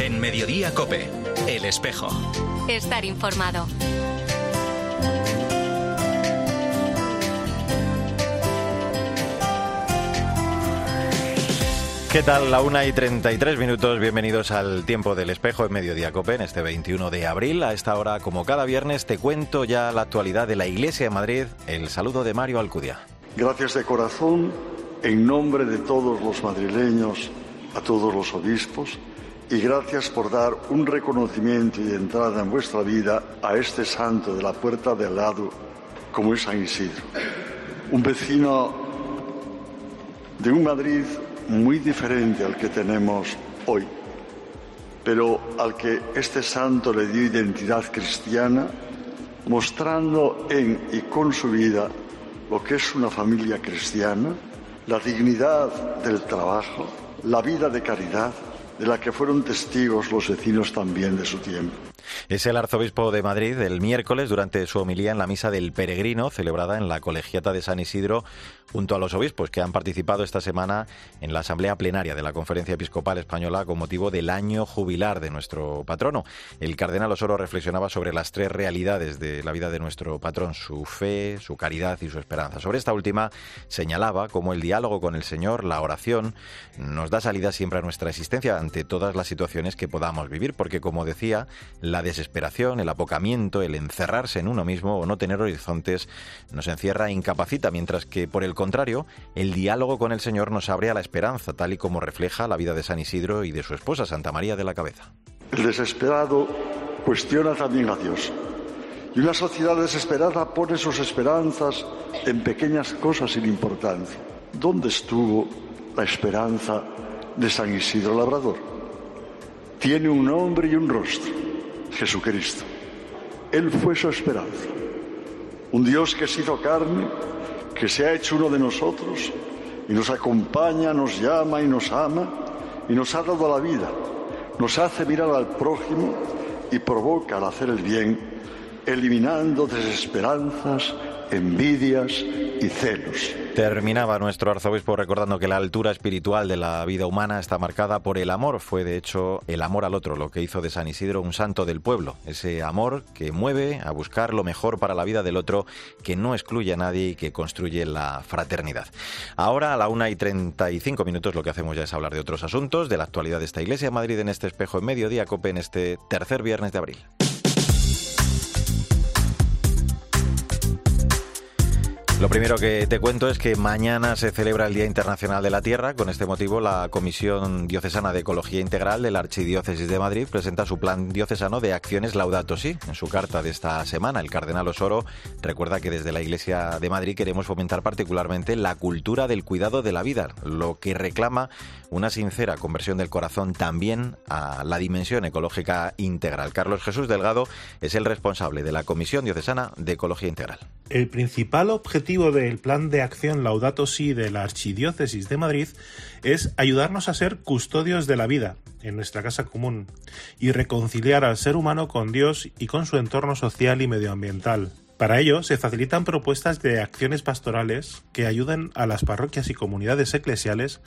En Mediodía Cope, El Espejo. Estar informado. ¿Qué tal? La una y 33 minutos. Bienvenidos al tiempo del espejo en Mediodía Cope en este 21 de abril. A esta hora, como cada viernes, te cuento ya la actualidad de la Iglesia de Madrid. El saludo de Mario Alcudia. Gracias de corazón, en nombre de todos los madrileños, a todos los obispos, y gracias por dar un reconocimiento y entrada en vuestra vida a este santo de la puerta del lado, como es San Isidro. Un vecino de un Madrid muy diferente al que tenemos hoy, pero al que este santo le dio identidad cristiana, mostrando en y con su vida lo que es una familia cristiana, la dignidad del trabajo, la vida de caridad, de la que fueron testigos los vecinos también de su tiempo. Es el arzobispo de Madrid el miércoles durante su homilía en la misa del peregrino celebrada en la colegiata de San Isidro junto a los obispos que han participado esta semana en la asamblea plenaria de la Conferencia Episcopal Española con motivo del año jubilar de nuestro patrono. El cardenal Osoro reflexionaba sobre las tres realidades de la vida de nuestro patrón, su fe, su caridad y su esperanza. Sobre esta última señalaba cómo el diálogo con el Señor, la oración, nos da salida siempre a nuestra existencia ante todas las situaciones que podamos vivir, porque como decía, la desesperación, el apocamiento, el encerrarse en uno mismo o no tener horizontes nos encierra e incapacita, mientras que por el contrario, el diálogo con el Señor nos abre a la esperanza, tal y como refleja la vida de San Isidro y de su esposa Santa María de la Cabeza. El desesperado cuestiona también a Dios. Y una sociedad desesperada pone sus esperanzas en pequeñas cosas sin importancia. ¿Dónde estuvo la esperanza de San Isidro Labrador? Tiene un nombre y un rostro Jesucristo. Él fue su esperanza. Un Dios que se hizo carne, que se ha hecho uno de nosotros y nos acompaña, nos llama y nos ama y nos ha dado la vida. Nos hace mirar al prójimo y provoca al hacer el bien, eliminando desesperanzas, envidias y celos. Terminaba nuestro arzobispo recordando que la altura espiritual de la vida humana está marcada por el amor. Fue de hecho el amor al otro lo que hizo de San Isidro un santo del pueblo. Ese amor que mueve a buscar lo mejor para la vida del otro, que no excluye a nadie y que construye la fraternidad. Ahora a la una y 35 minutos lo que hacemos ya es hablar de otros asuntos, de la actualidad de esta iglesia de Madrid en este espejo en mediodía, COPE en este tercer viernes de abril. Lo primero que te cuento es que mañana se celebra el Día Internacional de la Tierra. Con este motivo, la Comisión Diocesana de Ecología Integral de la Archidiócesis de Madrid presenta su plan diocesano de acciones Laudato Si. En su carta de esta semana, el cardenal Osoro recuerda que desde la Iglesia de Madrid queremos fomentar particularmente la cultura del cuidado de la vida, lo que reclama una sincera conversión del corazón también a la dimensión ecológica integral. Carlos Jesús Delgado es el responsable de la Comisión Diocesana de Ecología Integral. El principal objetivo del plan de acción Laudato Si de la Archidiócesis de Madrid es ayudarnos a ser custodios de la vida en nuestra casa común y reconciliar al ser humano con Dios y con su entorno social y medioambiental. Para ello, se facilitan propuestas de acciones pastorales que ayuden a las parroquias y comunidades eclesiales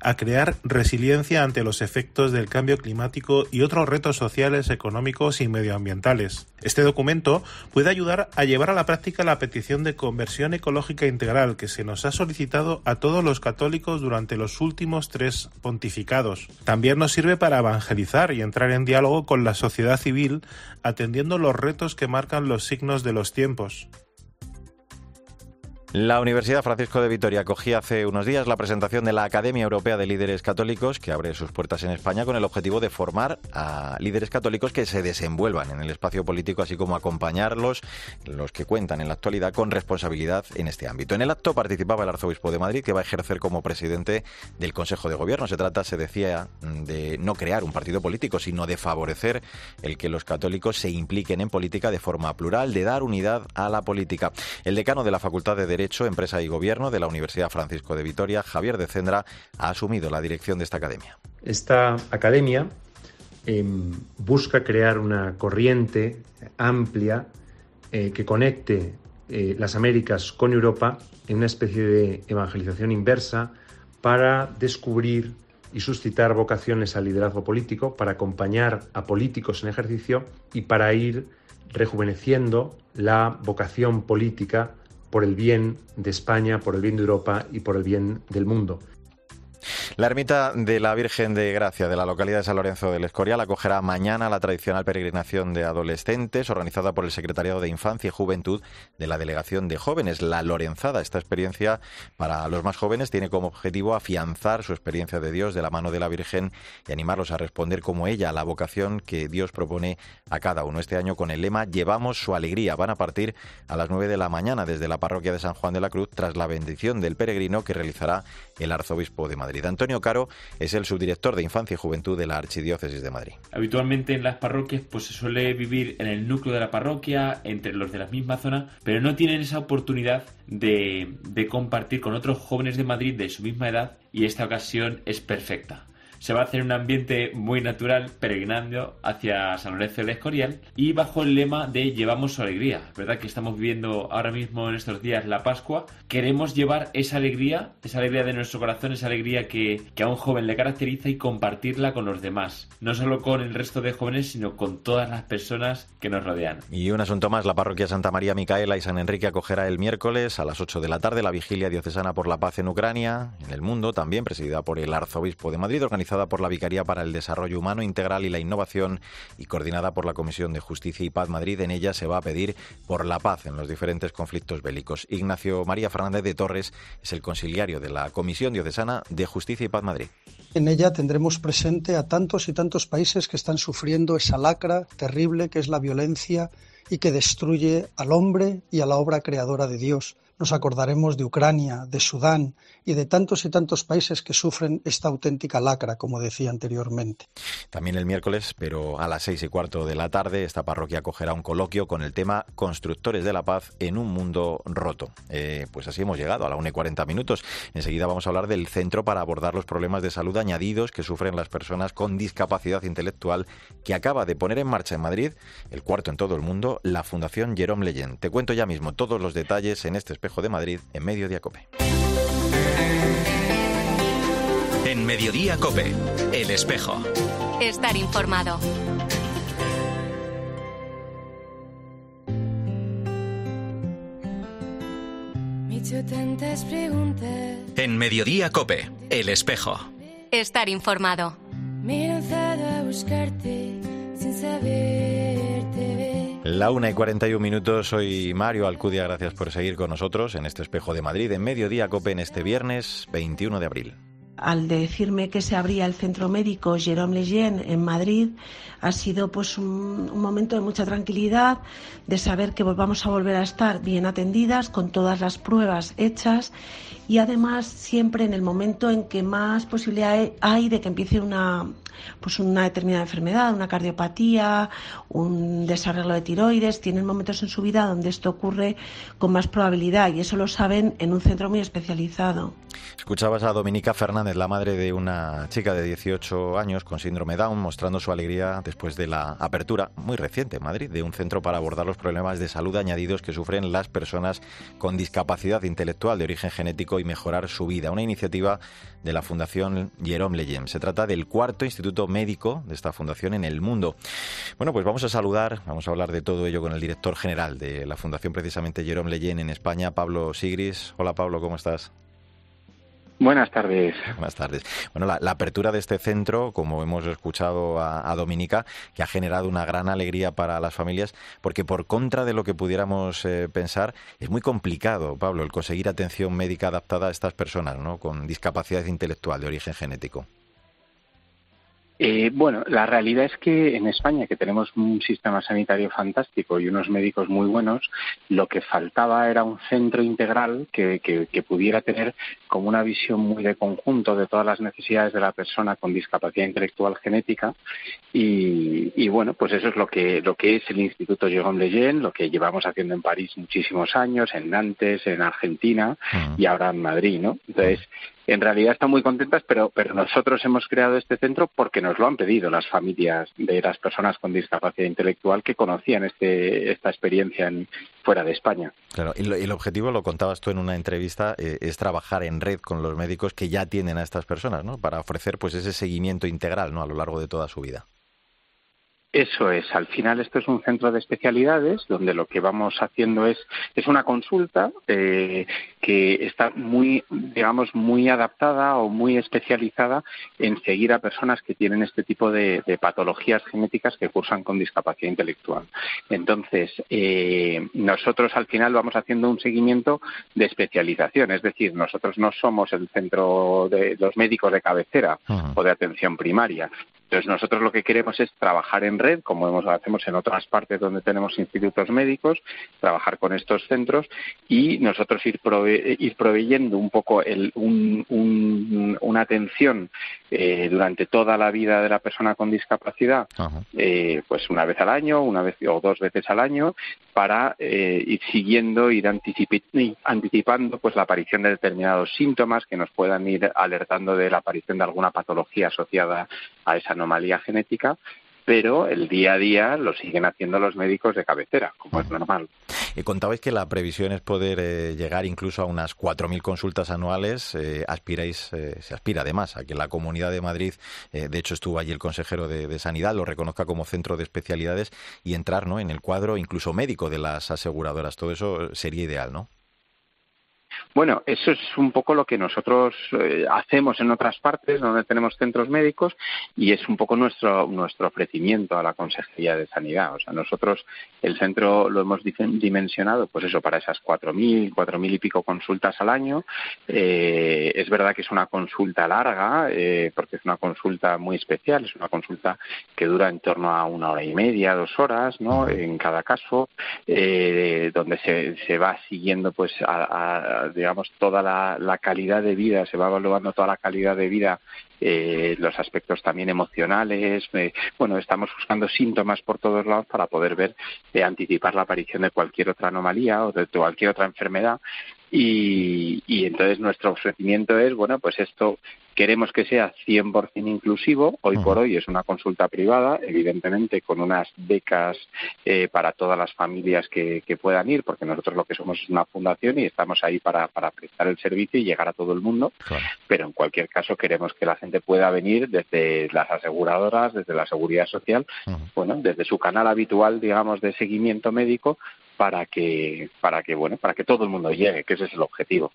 a crear resiliencia ante los efectos del cambio climático y otros retos sociales, económicos y medioambientales. Este documento puede ayudar a llevar a la práctica la petición de conversión ecológica integral que se nos ha solicitado a todos los católicos durante los últimos tres pontificados. También nos sirve para evangelizar y entrar en diálogo con la sociedad civil atendiendo los retos que marcan los signos de los tiempos. La Universidad Francisco de Vitoria acogía hace unos días la presentación de la Academia Europea de Líderes Católicos, que abre sus puertas en España con el objetivo de formar a líderes católicos que se desenvuelvan en el espacio político, así como acompañarlos, los que cuentan en la actualidad con responsabilidad en este ámbito. En el acto participaba el arzobispo de Madrid, que va a ejercer como presidente del Consejo de Gobierno. Se trata, se decía, de no crear un partido político, sino de favorecer el que los católicos se impliquen en política de forma plural, de dar unidad a la política. El decano de la Facultad de Derecho, Empresa y Gobierno de la Universidad Francisco de Vitoria, Javier de Cendra, ha asumido la dirección de esta academia. Esta academia em, busca crear una corriente amplia eh, que conecte eh, las Américas con Europa en una especie de evangelización inversa para descubrir y suscitar vocaciones al liderazgo político, para acompañar a políticos en ejercicio y para ir rejuveneciendo la vocación política por el bien de España, por el bien de Europa y por el bien del mundo. La ermita de la Virgen de Gracia de la localidad de San Lorenzo del Escorial acogerá mañana la tradicional peregrinación de adolescentes organizada por el Secretariado de Infancia y Juventud de la Delegación de Jóvenes, la Lorenzada. Esta experiencia para los más jóvenes tiene como objetivo afianzar su experiencia de Dios de la mano de la Virgen y animarlos a responder como ella a la vocación que Dios propone a cada uno. Este año con el lema Llevamos su alegría. Van a partir a las 9 de la mañana desde la parroquia de San Juan de la Cruz tras la bendición del peregrino que realizará el arzobispo de Madrid. Antonio Caro es el subdirector de Infancia y Juventud de la Archidiócesis de Madrid. Habitualmente en las parroquias pues se suele vivir en el núcleo de la parroquia, entre los de la misma zona, pero no tienen esa oportunidad de compartir con otros jóvenes de Madrid de su misma edad y esta ocasión es perfecta se va a hacer un ambiente muy natural peregrinando hacia San Lorenzo del Escorial y bajo el lema de llevamos su alegría, ¿verdad? Que estamos viviendo ahora mismo en estos días la Pascua. Queremos llevar esa alegría, esa alegría de nuestro corazón, esa alegría que, que a un joven le caracteriza y compartirla con los demás. No solo con el resto de jóvenes, sino con todas las personas que nos rodean. Y un asunto más, la parroquia Santa María Micaela y San Enrique acogerá el miércoles a las 8 de la tarde la vigilia diocesana por la paz en Ucrania, en el mundo, también presidida por el arzobispo de Madrid, organizada por la Vicaría para el Desarrollo Humano Integral y la Innovación y coordinada por la Comisión de Justicia y Paz Madrid. En ella se va a pedir por la paz en los diferentes conflictos bélicos. Ignacio María Fernández de Torres es el conciliario de la Comisión Diocesana de Justicia y Paz Madrid. En ella tendremos presente a tantos y tantos países que están sufriendo esa lacra terrible que es la violencia y que destruye al hombre y a la obra creadora de Dios nos acordaremos de Ucrania, de Sudán y de tantos y tantos países que sufren esta auténtica lacra, como decía anteriormente. También el miércoles, pero a las seis y cuarto de la tarde, esta parroquia acogerá un coloquio con el tema Constructores de la Paz en un mundo roto. Eh, pues así hemos llegado a la 1 y 40 minutos. Enseguida vamos a hablar del centro para abordar los problemas de salud añadidos que sufren las personas con discapacidad intelectual que acaba de poner en marcha en Madrid, el cuarto en todo el mundo, la Fundación Jerome Leyen. Te cuento ya mismo todos los detalles en este espejo de Madrid en Mediodía Cope. En Mediodía Cope, El Espejo. Estar informado. En Mediodía Cope, El Espejo. Estar informado. sin la una y 41 minutos, soy Mario Alcudia, gracias por seguir con nosotros en este espejo de Madrid, en Mediodía Cope, en este viernes 21 de abril. Al decirme que se abría el centro médico Jérôme Lejeune en Madrid, ha sido pues un, momento de mucha tranquilidad, de saber que vamos a volver a estar bien atendidas, con todas las pruebas hechas y además siempre en el momento en que más posibilidad hay de que empiece una, pues una determinada enfermedad, una cardiopatía, un desarreglo de tiroides, tienen momentos en su vida donde esto ocurre con más probabilidad y eso lo saben en un centro muy especializado. Escuchabas a Dominica Fernández, la madre de una chica de 18 años con síndrome Down, mostrando su alegría después de la apertura muy reciente en Madrid de un centro para abordar los problemas de salud añadidos que sufren las personas con discapacidad intelectual de origen genético y mejorar su vida. Una iniciativa de la Fundación Jerome Leyen. Se trata del cuarto instituto médico de esta fundación en el mundo. Bueno, pues vamos a saludar, vamos a hablar de todo ello con el director general de la Fundación precisamente Jerome Leyen en España, Pablo Sigris. Hola Pablo, ¿cómo estás? Buenas tardes. Buenas tardes. Bueno, la, apertura de este centro, como hemos escuchado a, a, Dominica, que ha generado una gran alegría para las familias, porque por contra de lo que pudiéramos eh, pensar, es muy complicado, Pablo, el conseguir atención médica adaptada a estas personas, ¿no? Con discapacidad intelectual de origen genético. Eh, bueno, la realidad es que en España, que tenemos un sistema sanitario fantástico y unos médicos muy buenos, lo que faltaba era un centro integral que, pudiera tener como una visión muy de conjunto de todas las necesidades de la persona con discapacidad intelectual genética. Y, bueno, pues eso es lo que, lo que es el Instituto Jérôme Lejeune, lo que llevamos haciendo en París muchísimos años, en Nantes, en Argentina y ahora en Madrid, ¿no? Entonces, en realidad están muy contentas, pero, nosotros hemos creado este centro porque nos lo han pedido las familias de las personas con discapacidad intelectual que conocían este, esta experiencia en, fuera de España. Claro, y, el objetivo, lo contabas tú en una entrevista, eh, es trabajar en red con los médicos que ya tienen a estas personas, ¿no? Para ofrecer pues ese seguimiento integral, ¿no? A lo largo de toda su vida. Eso es, al final esto es un centro de especialidades donde lo que vamos haciendo es, es una consulta eh, que está muy, digamos, muy adaptada o muy especializada en seguir a personas que tienen este tipo de, patologías genéticas que cursan con discapacidad intelectual. Entonces, eh, nosotros al final vamos haciendo un seguimiento de especialización, es decir, nosotros no somos el centro de los médicos de cabecera o de atención primaria, entonces nosotros lo que queremos es trabajar en red, como hemos, hacemos en otras partes donde tenemos institutos médicos, trabajar con estos centros y nosotros ir, ir proveyendo un poco el, una atención eh, durante toda la vida de la persona con discapacidad, eh, pues una vez al año, una vez o dos veces al año, para eh, ir siguiendo, ir anticipando pues la aparición de determinados síntomas que nos puedan ir alertando de la aparición de alguna patología asociada a esa anomalía genética pero el día a día lo siguen haciendo los médicos de cabecera, como es normal. Y contabais que la previsión es poder eh, llegar incluso a unas 4.000 consultas anuales. Eh, aspiráis, eh, se aspira además a que la Comunidad de Madrid, de hecho estuvo allí el consejero de, Sanidad, lo reconozca como centro de especialidades y entrar ¿no? en el cuadro incluso médico de las aseguradoras. Todo eso sería ideal, ¿no? Bueno, eso es un poco lo que nosotros eh, hacemos en otras partes donde tenemos centros médicos y es un poco nuestro nuestro ofrecimiento a la Consejería de Sanidad. O sea, nosotros el centro lo hemos dimensionado, pues eso, para esas cuatro mil, cuatro mil y pico consultas al año. Eh, es verdad que es una consulta larga, eh, porque es una consulta muy especial, es una consulta que dura en torno a una hora y media, dos horas, ¿no? En cada caso, donde se, se va siguiendo, pues, a digamos, toda la, calidad de vida, se va evaluando toda la calidad de vida, eh, los aspectos también emocionales. Eh, bueno, estamos buscando síntomas por todos lados para poder ver, eh, anticipar la aparición de cualquier otra anomalía o de cualquier otra enfermedad. Y, y entonces nuestro ofrecimiento es, bueno, pues esto Queremos que sea 100% inclusivo. Hoy por hoy es una consulta privada, evidentemente con unas becas eh, para todas las familias que, puedan ir, porque nosotros lo que somos es una fundación y estamos ahí para, prestar el servicio y llegar a todo el mundo. Pero en cualquier caso queremos que la gente pueda venir desde las aseguradoras, desde la seguridad social, bueno, desde su canal habitual, digamos, de seguimiento médico, para que para que bueno para que todo el mundo llegue que ese es el objetivo.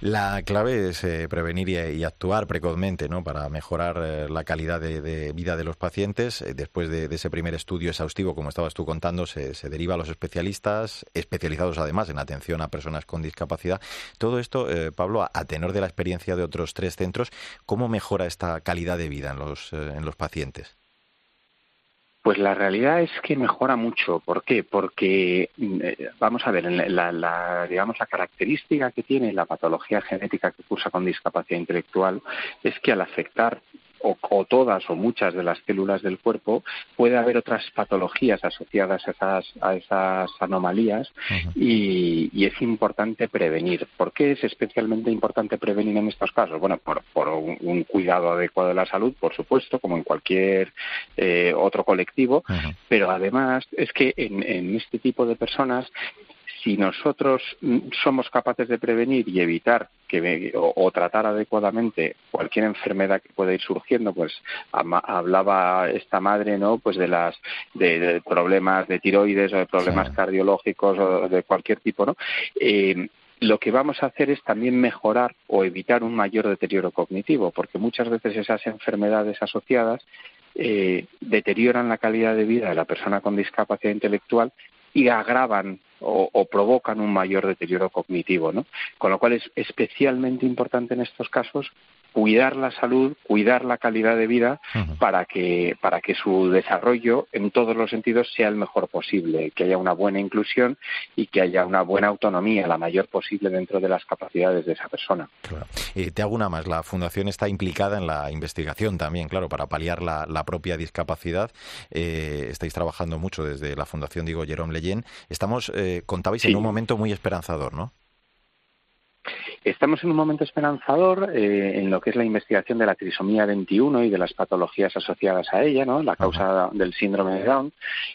La clave es eh, prevenir y, actuar precozmente no para mejorar eh, la calidad de, vida de los pacientes. Eh, después de, ese primer estudio exhaustivo como estabas tú contando se, deriva a los especialistas especializados además en atención a personas con discapacidad. Todo esto Pablo a, tenor de la experiencia de otros tres centros cómo mejora esta calidad de vida en los en los pacientes pues la realidad es que mejora mucho. ¿Por qué? Porque, eh, vamos a ver, la, la, digamos, la característica que tiene la patología genética que cursa con discapacidad intelectual es que al afectar o, todas o muchas de las células del cuerpo, puede haber otras patologías asociadas a esas, a esas anomalías y, es importante prevenir. ¿Por qué es especialmente importante prevenir en estos casos? Bueno, por, un, cuidado adecuado de la salud, por supuesto, como en cualquier eh, otro colectivo, pero además es que en, en este tipo de personas si nosotros somos capaces de prevenir y evitar que o, tratar adecuadamente cualquier enfermedad que pueda ir surgiendo, pues hablaba esta madre, ¿no? Pues de las de, problemas de tiroides o de problemas cardiológicos o de cualquier tipo, ¿no? Eh, lo que vamos a hacer es también mejorar o evitar un mayor deterioro cognitivo, porque muchas veces esas enfermedades asociadas eh, deterioran la calidad de vida de la persona con discapacidad intelectual y agravan o, provocan un mayor deterioro cognitivo, ¿no? Con lo cual es especialmente importante en estos casos cuidar la salud, cuidar la calidad de vida para que para que su desarrollo en todos los sentidos sea el mejor posible, que haya una buena inclusión y que haya una buena autonomía, la mayor posible dentro de las capacidades de esa persona. Claro. te hago una más. La fundación está implicada en la investigación también, claro, para paliar la, propia discapacidad. Eh, estáis trabajando mucho desde la fundación, digo, Jerome Leyen. Estamos, eh, contabais en un momento muy esperanzador, ¿no? Estamos en un momento esperanzador eh, en lo que es la investigación de la trisomía 21 y de las patologías asociadas a ella, ¿no? La causa del síndrome de Down,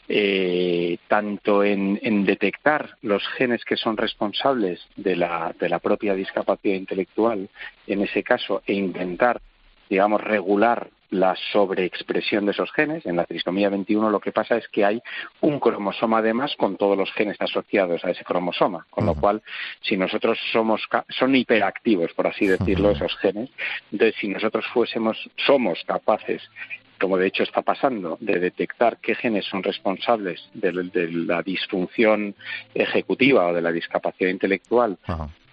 eh, tanto en, en, detectar los genes que son responsables de la, de la propia discapacidad intelectual, en ese caso, e intentar digamos, regular la sobreexpresión de esos genes. En la trisomía 21 lo que pasa es que hay un cromosoma además con todos los genes asociados a ese cromosoma, con lo cual si nosotros somos son hiperactivos, por así decirlo, esos genes, entonces si nosotros fuésemos somos capaces como de hecho está pasando, de detectar qué genes son responsables de, la disfunción ejecutiva o de la discapacidad intelectual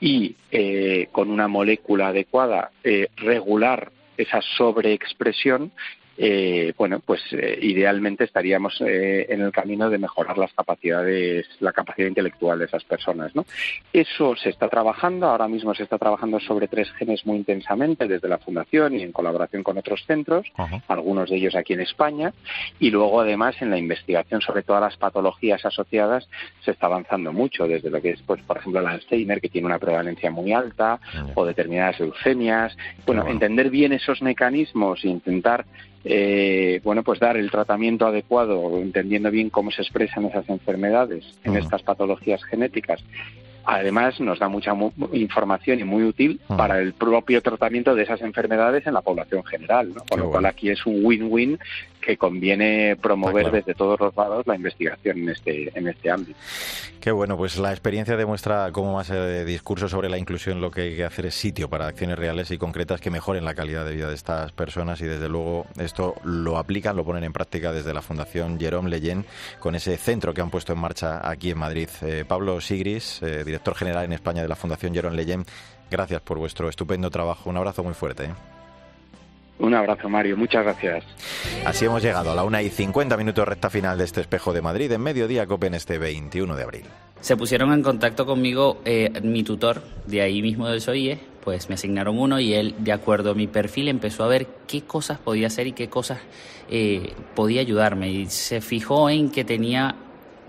y eh, con una molécula adecuada eh, regular esa sobreexpresión eh, bueno, pues eh, idealmente estaríamos eh, en el camino de mejorar las capacidades, la capacidad intelectual de esas personas, ¿no? Eso se está trabajando, ahora mismo se está trabajando sobre tres genes muy intensamente desde la Fundación y en colaboración con otros centros, algunos de ellos aquí en España, y luego además en la investigación sobre todas las patologías asociadas se está avanzando mucho, desde lo que es, pues, por ejemplo, el Alzheimer, que tiene una prevalencia muy alta, o determinadas leucemias. Bueno, entender bien esos mecanismos e intentar eh, bueno, pues dar el tratamiento adecuado, entendiendo bien cómo se expresan esas enfermedades en estas patologías genéticas. Además nos da mucha información y muy útil para el propio tratamiento de esas enfermedades en la población general, ¿no? con lo cual aquí es un win-win que conviene promover desde todos los lados la investigación en este, en este ámbito. Qué bueno, pues la experiencia demuestra cómo más de discurso sobre la inclusión lo que hay que hacer es sitio para acciones reales y concretas que mejoren la calidad de vida de estas personas y desde luego esto lo aplican, lo ponen en práctica desde la Fundación Jerome Leyen con ese centro que han puesto en marcha aquí en Madrid. Eh, Pablo Sigris, eh, director general en España de la Fundación Jerome Leyen, gracias por vuestro estupendo trabajo. Un abrazo muy fuerte. Un abrazo, Mario. Muchas gracias. Así hemos llegado a la una y 50 minutos recta final de este espejo de Madrid en mediodía Copen este 21 de abril. Se pusieron en contacto conmigo eh, mi tutor de ahí mismo del SOIE, pues me asignaron uno y él, de acuerdo a mi perfil, empezó a ver qué cosas podía hacer y qué cosas eh, podía ayudarme. Y se fijó en que tenía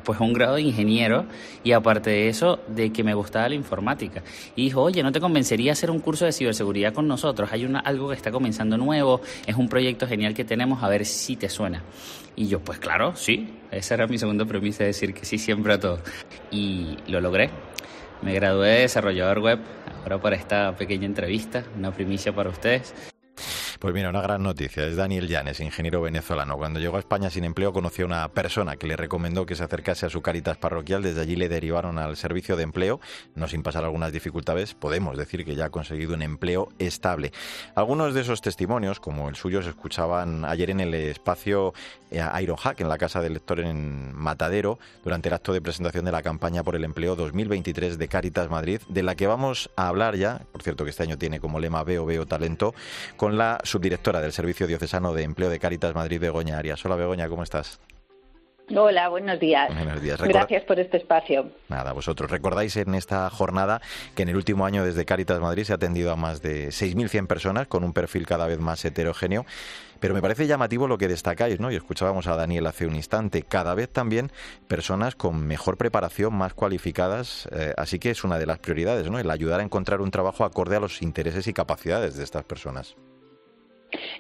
pues un grado de ingeniero y aparte de eso, de que me gustaba la informática. Y dijo, oye, ¿no te convencería hacer un curso de ciberseguridad con nosotros? Hay una, algo que está comenzando nuevo, es un proyecto genial que tenemos, a ver si te suena. Y yo, pues claro, sí, esa era mi segunda premisa, decir que sí siempre a todo. Y lo logré. Me gradué de desarrollador web, ahora para esta pequeña entrevista, una primicia para ustedes. Pues mira, una gran noticia. Es Daniel Llanes, ingeniero venezolano. Cuando llegó a España sin empleo conoció a una persona que le recomendó que se acercase a su caritas parroquial. Desde allí le derivaron al servicio de empleo. No sin pasar algunas dificultades, podemos decir que ya ha conseguido un empleo estable. Algunos de esos testimonios, como el suyo, se escuchaban ayer en el espacio eh, Ironhack, en la Casa del Lector en Matadero, durante el acto de presentación de la campaña por el empleo 2023 de Caritas Madrid, de la que vamos a hablar ya, por cierto que este año tiene como lema Veo, Veo Talento, con la subdirectora del Servicio Diocesano de Empleo de Cáritas Madrid, Begoña Arias. Hola Begoña, ¿cómo estás? Hola, buenos días. Buenos días. Gracias por este espacio. Nada, vosotros. Recordáis en esta jornada que en el último año desde Cáritas Madrid se ha atendido a más de 6.100 personas con un perfil cada vez más heterogéneo. Pero me parece llamativo lo que destacáis, ¿no? Y escuchábamos a Daniel hace un instante. Cada vez también personas con mejor preparación, más cualificadas. Eh, así que es una de las prioridades, ¿no? El ayudar a encontrar un trabajo acorde a los intereses y capacidades de estas personas.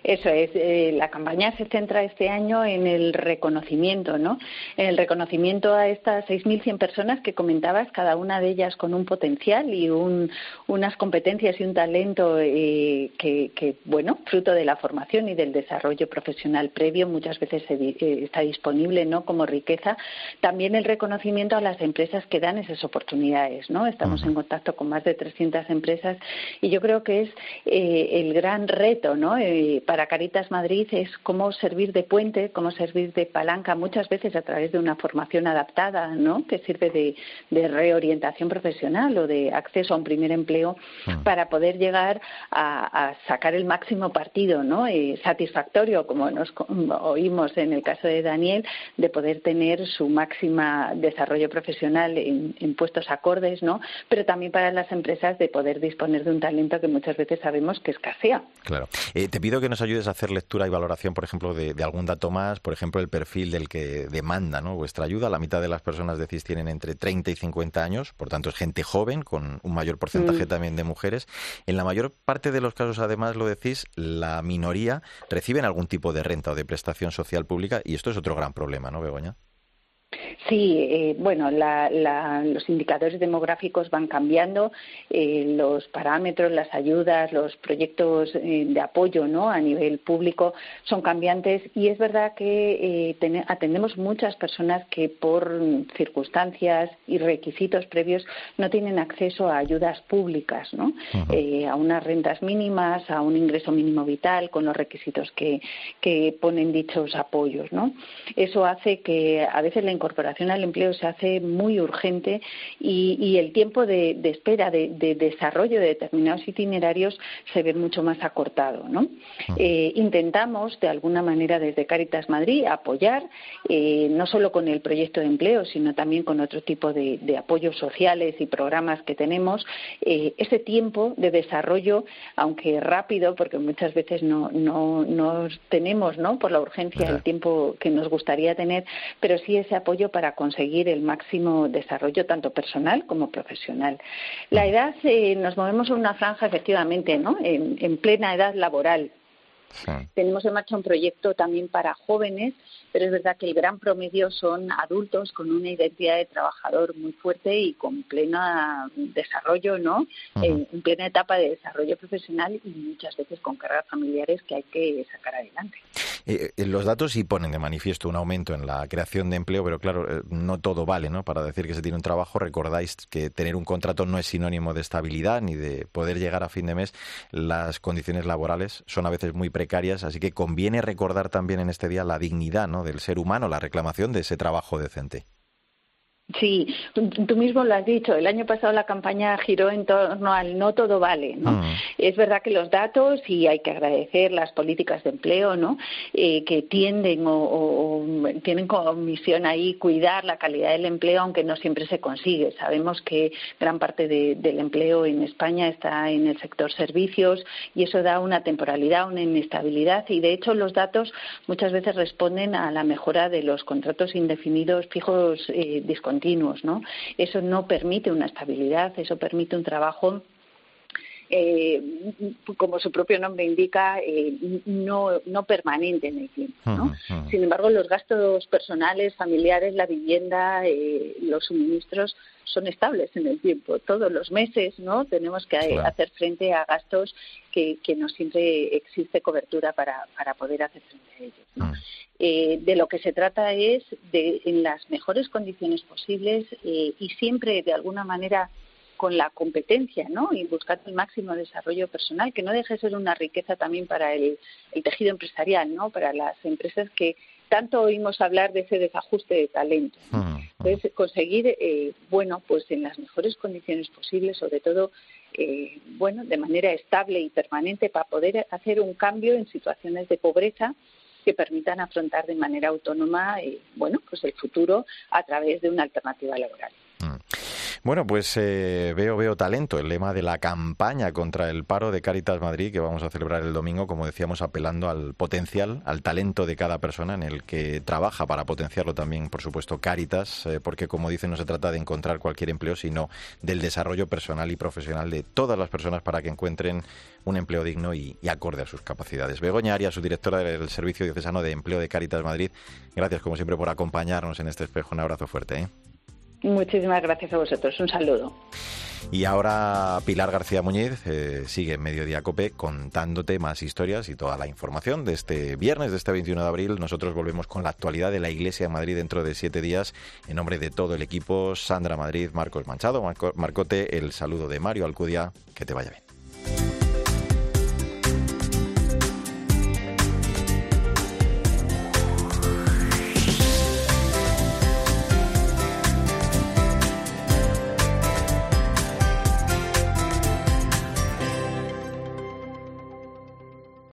Eso es, eh, la campaña se centra este año en el reconocimiento, ¿no? En el reconocimiento a estas 6.100 personas que comentabas, cada una de ellas con un potencial y unas competencias y un talento eh, que, bueno, fruto de la formación y del desarrollo profesional previo, muchas veces eh, está disponible, ¿no? Como riqueza. También el reconocimiento a las empresas que dan esas oportunidades, ¿no? Estamos en contacto con más de 300 empresas y yo creo que es el gran reto, ¿no? Para Caritas Madrid es cómo servir de puente, cómo servir de palanca, muchas veces a través de una formación adaptada, ¿no? Que sirve de, reorientación profesional o de acceso a un primer empleo ah. para poder llegar a, sacar el máximo partido, ¿no? Eh, satisfactorio, como nos oímos en el caso de Daniel, de poder tener su máxima desarrollo profesional en, en puestos acordes, ¿no? Pero también para las empresas de poder disponer de un talento que muchas veces sabemos que escasea. Claro. Eh, te pido que nos ayudes a hacer lectura y valoración, por ejemplo, de, algún dato más, por ejemplo, el perfil del que demanda ¿no? vuestra ayuda. La mitad de las personas, decís, tienen entre 30 y 50 años, por tanto es gente joven, con un mayor porcentaje mm. también de mujeres. En la mayor parte de los casos, además, lo decís, la minoría reciben algún tipo de renta o de prestación social pública y esto es otro gran problema, ¿no, Begoña? Sí, eh, bueno, los indicadores demográficos van cambiando, eh, los parámetros, las ayudas, los proyectos eh, de apoyo ¿no? a nivel público son cambiantes y es verdad que atendemos muchas personas que por circunstancias y requisitos previos no tienen acceso a ayudas públicas, ¿no? a unas rentas mínimas, a un ingreso mínimo vital con los requisitos que, que ponen dichos apoyos. ¿no? Eso hace que a veces la incorporación al empleo se hace muy urgente y, el tiempo de, espera, de, desarrollo de determinados itinerarios se ve mucho más acortado. ¿no? Eh, intentamos, de alguna manera, desde Caritas Madrid, apoyar, eh, no solo con el proyecto de empleo, sino también con otro tipo de, apoyos sociales y programas que tenemos, eh, ese tiempo de desarrollo, aunque rápido, porque muchas veces no, no, tenemos, ¿no? por la urgencia, el tiempo que nos gustaría tener, pero sí ese apoyo para conseguir el máximo desarrollo tanto personal como profesional. La edad, eh, nos movemos en una franja efectivamente, ¿no? en plena edad laboral. Tenemos en marcha un proyecto también para jóvenes, pero es verdad que el gran promedio son adultos con una identidad de trabajador muy fuerte y con pleno desarrollo, ¿no? en, plena etapa de desarrollo profesional y muchas veces con cargas familiares que hay que sacar adelante. Eh, eh, los datos sí ponen de manifiesto un aumento en la creación de empleo, pero claro, eh, no todo vale, ¿no? Para decir que se tiene un trabajo, recordáis que tener un contrato no es sinónimo de estabilidad ni de poder llegar a fin de mes. Las condiciones laborales son a veces muy precarias, así que conviene recordar también en este día la dignidad ¿no? del ser humano, la reclamación de ese trabajo decente. Sí, tú mismo lo has dicho. El año pasado la campaña giró en torno al no todo vale, ¿no? Mm. Es verdad que los datos y hay que agradecer las políticas de empleo, ¿no? Eh, que tienden o, tienen como misión ahí cuidar la calidad del empleo, aunque no siempre se consigue. Sabemos que gran parte del empleo en España está en el sector servicios y eso da una temporalidad, una inestabilidad y de hecho los datos muchas veces responden a la mejora de los contratos indefinidos fijos eh, continuos, ¿no? Eso no permite una estabilidad, eso permite un trabajo eh, como su propio nombre indica, eh, no, no permanente en el tiempo. ¿no? Sin embargo, los gastos personales, familiares, la vivienda, eh, los suministros son estables en el tiempo. Todos los meses no tenemos que hacer frente a gastos que, que, no siempre existe cobertura para, para poder hacer frente a ellos. ¿no? Eh, de lo que se trata es de, en las mejores condiciones posibles eh, y siempre de alguna manera con la competencia, ¿no? Y buscar el máximo desarrollo personal, que no deje de ser una riqueza también para el, tejido empresarial, ¿no? Para las empresas que tanto oímos hablar de ese desajuste de talento. Entonces, conseguir, eh, bueno, pues en las mejores condiciones posibles, sobre todo, bueno, de manera estable y permanente para poder hacer un cambio en situaciones de pobreza que permitan afrontar de manera autónoma eh, bueno, pues el futuro a través de una alternativa laboral. Bueno, pues eh, veo, veo talento, el lema de la campaña contra el paro de Caritas Madrid que vamos a celebrar el domingo, como decíamos, apelando al potencial, al talento de cada persona en el que trabaja para potenciarlo también, por supuesto, Caritas, eh, porque como dice, no se trata de encontrar cualquier empleo, sino del desarrollo personal y profesional de todas las personas para que encuentren un empleo digno y, acorde a sus capacidades. Begoña Arias, su directora del Servicio Diocesano de Empleo de Caritas Madrid, gracias como siempre por acompañarnos en este espejo. Un abrazo fuerte. ¿eh? Muchísimas gracias a vosotros. Un saludo. Y ahora Pilar García Muñiz eh, sigue en Mediodía Cope contándote más historias y toda la información de este viernes, de este 21 de abril. Nosotros volvemos con la actualidad de la Iglesia de Madrid dentro de siete días. En nombre de todo el equipo, Sandra Madrid, Marcos Manchado, Marcote, el saludo de Mario Alcudia. Que te vaya bien.